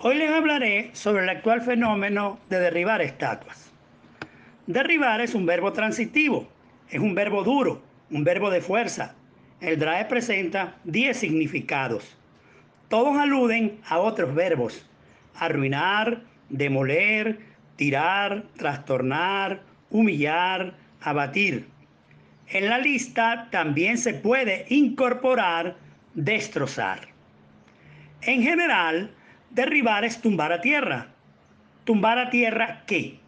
Hoy les hablaré sobre el actual fenómeno de derribar estatuas. Derribar es un verbo transitivo, es un verbo duro, un verbo de fuerza. El DRAE presenta 10 significados. Todos aluden a otros verbos. Arruinar, demoler, tirar, trastornar, humillar, abatir. En la lista también se puede incorporar destrozar. En general, derribar es tumbar a tierra. ¿Tumbar a tierra qué?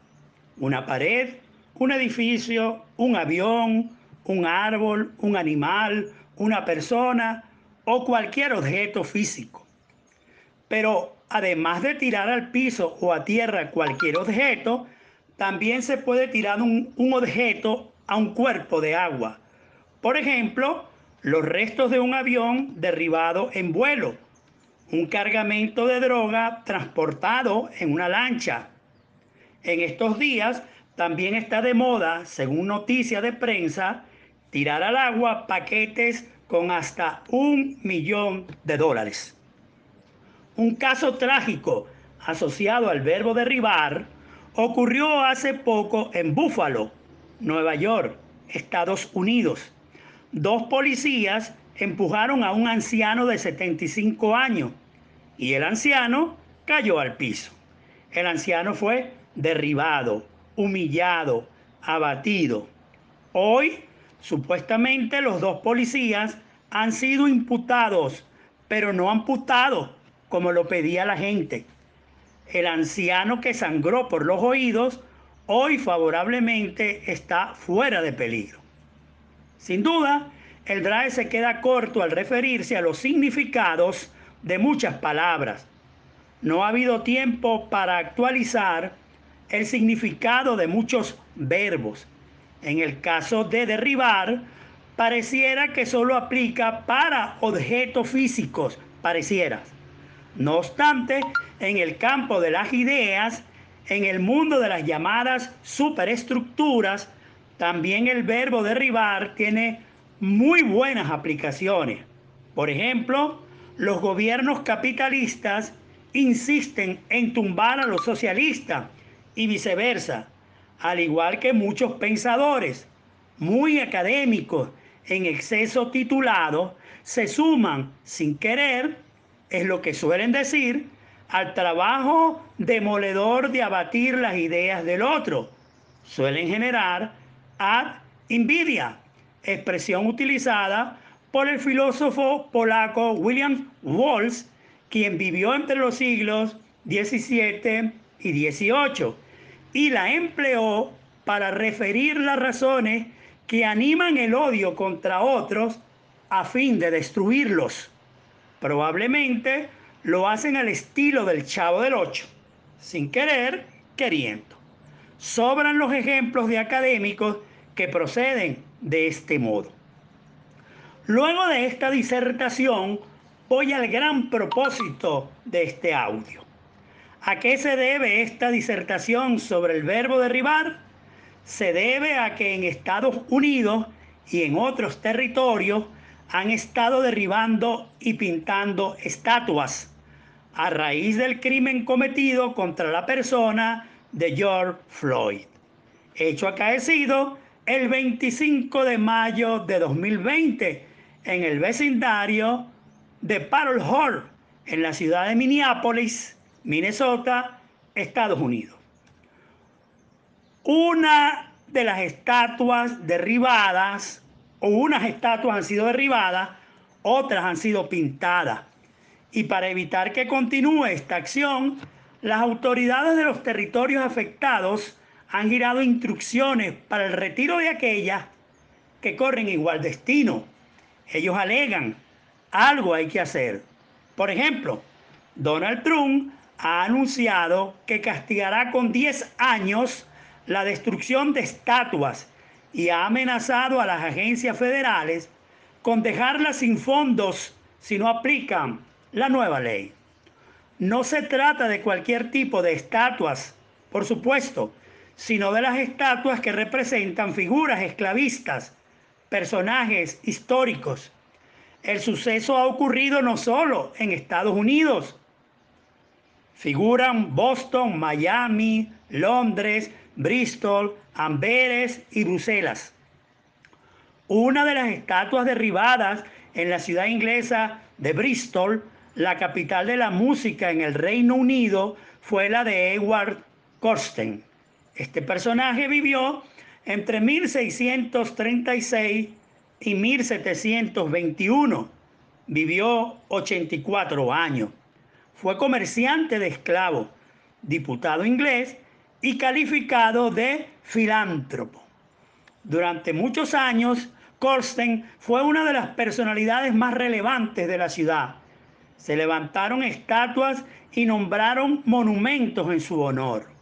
Una pared, un edificio, un avión, un árbol, un animal, una persona o cualquier objeto físico. Pero además de tirar al piso o a tierra cualquier objeto, también se puede tirar un, un objeto a un cuerpo de agua. Por ejemplo, los restos de un avión derribado en vuelo, un cargamento de droga transportado en una lancha. En estos días también está de moda, según noticias de prensa, tirar al agua paquetes con hasta un millón de dólares. Un caso trágico asociado al verbo derribar ocurrió hace poco en Buffalo, Nueva York, Estados Unidos. Dos policías empujaron a un anciano de 75 años y el anciano cayó al piso. El anciano fue derribado, humillado, abatido. Hoy, supuestamente, los dos policías han sido imputados, pero no amputados como lo pedía la gente. El anciano que sangró por los oídos hoy favorablemente está fuera de peligro. Sin duda, el DRAE se queda corto al referirse a los significados de muchas palabras. No ha habido tiempo para actualizar el significado de muchos verbos. En el caso de derribar, pareciera que solo aplica para objetos físicos, pareciera. No obstante, en el campo de las ideas, en el mundo de las llamadas superestructuras, también el verbo derribar tiene muy buenas aplicaciones. Por ejemplo, los gobiernos capitalistas insisten en tumbar a los socialistas y viceversa, al igual que muchos pensadores muy académicos en exceso titulados se suman sin querer, es lo que suelen decir, al trabajo demoledor de abatir las ideas del otro. Suelen generar ad invidia, expresión utilizada por el filósofo polaco William Walsh, quien vivió entre los siglos XVII y XVIII, y la empleó para referir las razones que animan el odio contra otros a fin de destruirlos. Probablemente lo hacen al estilo del Chavo del Ocho, sin querer, queriendo. Sobran los ejemplos de académicos que proceden de este modo. Luego de esta disertación, voy al gran propósito de este audio. ¿A qué se debe esta disertación sobre el verbo derribar? Se debe a que en Estados Unidos y en otros territorios han estado derribando y pintando estatuas a raíz del crimen cometido contra la persona de George Floyd, hecho acaecido el 25 de mayo de 2020 en el vecindario de Parole Hall, en la ciudad de Minneapolis, Minnesota, Estados Unidos. Una de las estatuas derribadas, o unas estatuas han sido derribadas, otras han sido pintadas. Y para evitar que continúe esta acción, las autoridades de los territorios afectados han girado instrucciones para el retiro de aquellas que corren igual destino. Ellos alegan, algo hay que hacer. Por ejemplo, Donald Trump ha anunciado que castigará con 10 años la destrucción de estatuas y ha amenazado a las agencias federales con dejarlas sin fondos si no aplican la nueva ley. No se trata de cualquier tipo de estatuas, por supuesto, sino de las estatuas que representan figuras esclavistas, personajes históricos. El suceso ha ocurrido no solo en Estados Unidos, Figuran Boston, Miami, Londres, Bristol, Amberes y Bruselas. Una de las estatuas derribadas en la ciudad inglesa de Bristol, la capital de la música en el Reino Unido, fue la de Edward Corsten. Este personaje vivió entre 1636 y 1721. Vivió 84 años. Fue comerciante de esclavos, diputado inglés y calificado de filántropo. Durante muchos años Corsten fue una de las personalidades más relevantes de la ciudad. Se levantaron estatuas y nombraron monumentos en su honor.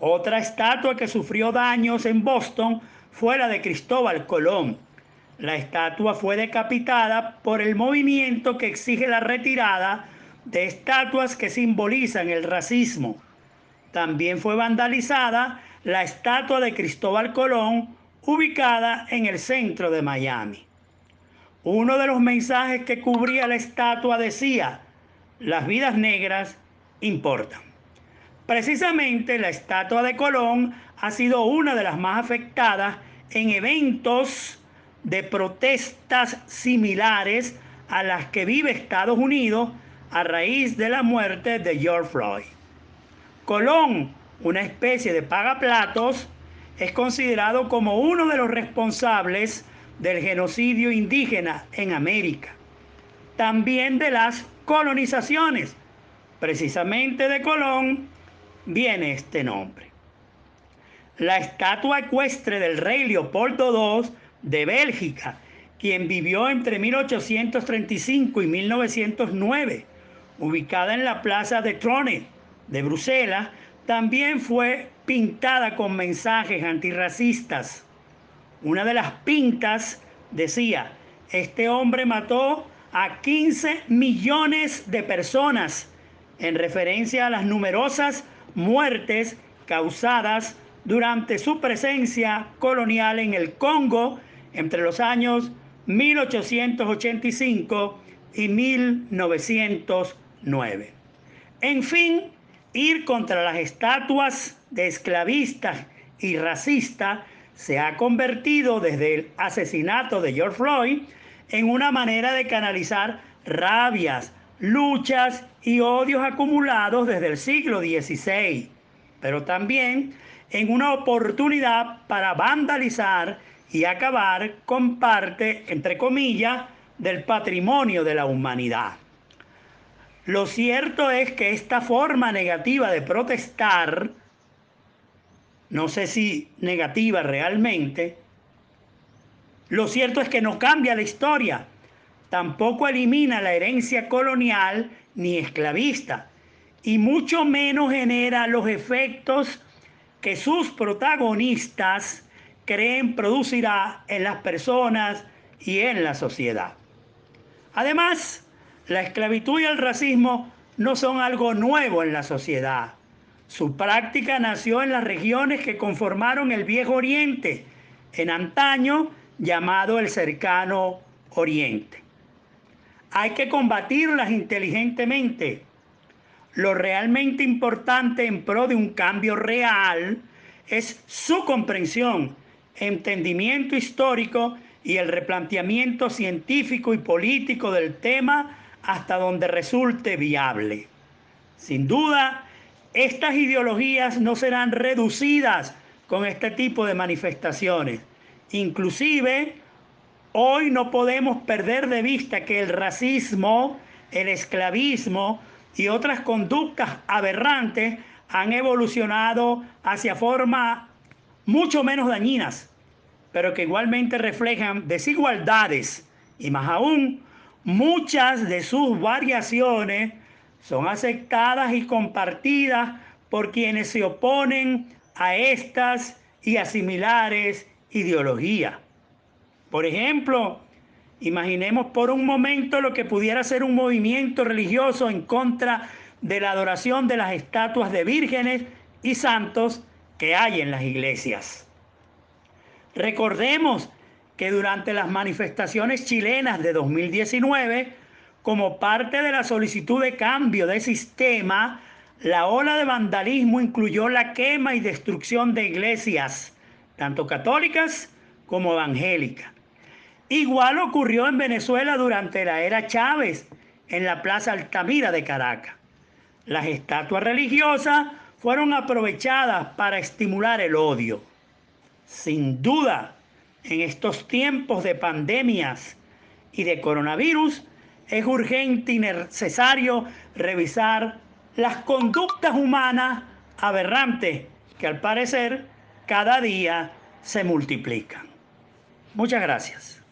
Otra estatua que sufrió daños en Boston fue la de Cristóbal Colón. La estatua fue decapitada por el movimiento que exige la retirada de estatuas que simbolizan el racismo. También fue vandalizada la estatua de Cristóbal Colón ubicada en el centro de Miami. Uno de los mensajes que cubría la estatua decía, las vidas negras importan. Precisamente la estatua de Colón ha sido una de las más afectadas en eventos de protestas similares a las que vive Estados Unidos a raíz de la muerte de George Floyd. Colón, una especie de pagaplatos, es considerado como uno de los responsables del genocidio indígena en América. También de las colonizaciones. Precisamente de Colón viene este nombre. La estatua ecuestre del rey Leopoldo II de Bélgica, quien vivió entre 1835 y 1909, ubicada en la plaza de Trone de Bruselas, también fue pintada con mensajes antirracistas. Una de las pintas decía, este hombre mató a 15 millones de personas en referencia a las numerosas muertes causadas durante su presencia colonial en el Congo entre los años 1885 y 1909. En fin, ir contra las estatuas de esclavistas y racistas se ha convertido desde el asesinato de George Floyd en una manera de canalizar rabias, luchas y odios acumulados desde el siglo XVI, pero también en una oportunidad para vandalizar y acabar con parte, entre comillas, del patrimonio de la humanidad. Lo cierto es que esta forma negativa de protestar, no sé si negativa realmente, lo cierto es que no cambia la historia, tampoco elimina la herencia colonial ni esclavista, y mucho menos genera los efectos que sus protagonistas creen producirá en las personas y en la sociedad. Además, la esclavitud y el racismo no son algo nuevo en la sociedad. Su práctica nació en las regiones que conformaron el Viejo Oriente, en antaño llamado el cercano Oriente. Hay que combatirlas inteligentemente. Lo realmente importante en pro de un cambio real es su comprensión, entendimiento histórico y el replanteamiento científico y político del tema hasta donde resulte viable. Sin duda, estas ideologías no serán reducidas con este tipo de manifestaciones. Inclusive, hoy no podemos perder de vista que el racismo, el esclavismo y otras conductas aberrantes han evolucionado hacia formas mucho menos dañinas, pero que igualmente reflejan desigualdades y más aún Muchas de sus variaciones son aceptadas y compartidas por quienes se oponen a estas y a similares ideologías. Por ejemplo, imaginemos por un momento lo que pudiera ser un movimiento religioso en contra de la adoración de las estatuas de vírgenes y santos que hay en las iglesias. Recordemos que durante las manifestaciones chilenas de 2019, como parte de la solicitud de cambio de sistema, la ola de vandalismo incluyó la quema y destrucción de iglesias, tanto católicas como evangélicas. Igual ocurrió en Venezuela durante la era Chávez, en la Plaza Altamira de Caracas. Las estatuas religiosas fueron aprovechadas para estimular el odio. Sin duda, en estos tiempos de pandemias y de coronavirus, es urgente y necesario revisar las conductas humanas aberrantes que al parecer cada día se multiplican. Muchas gracias.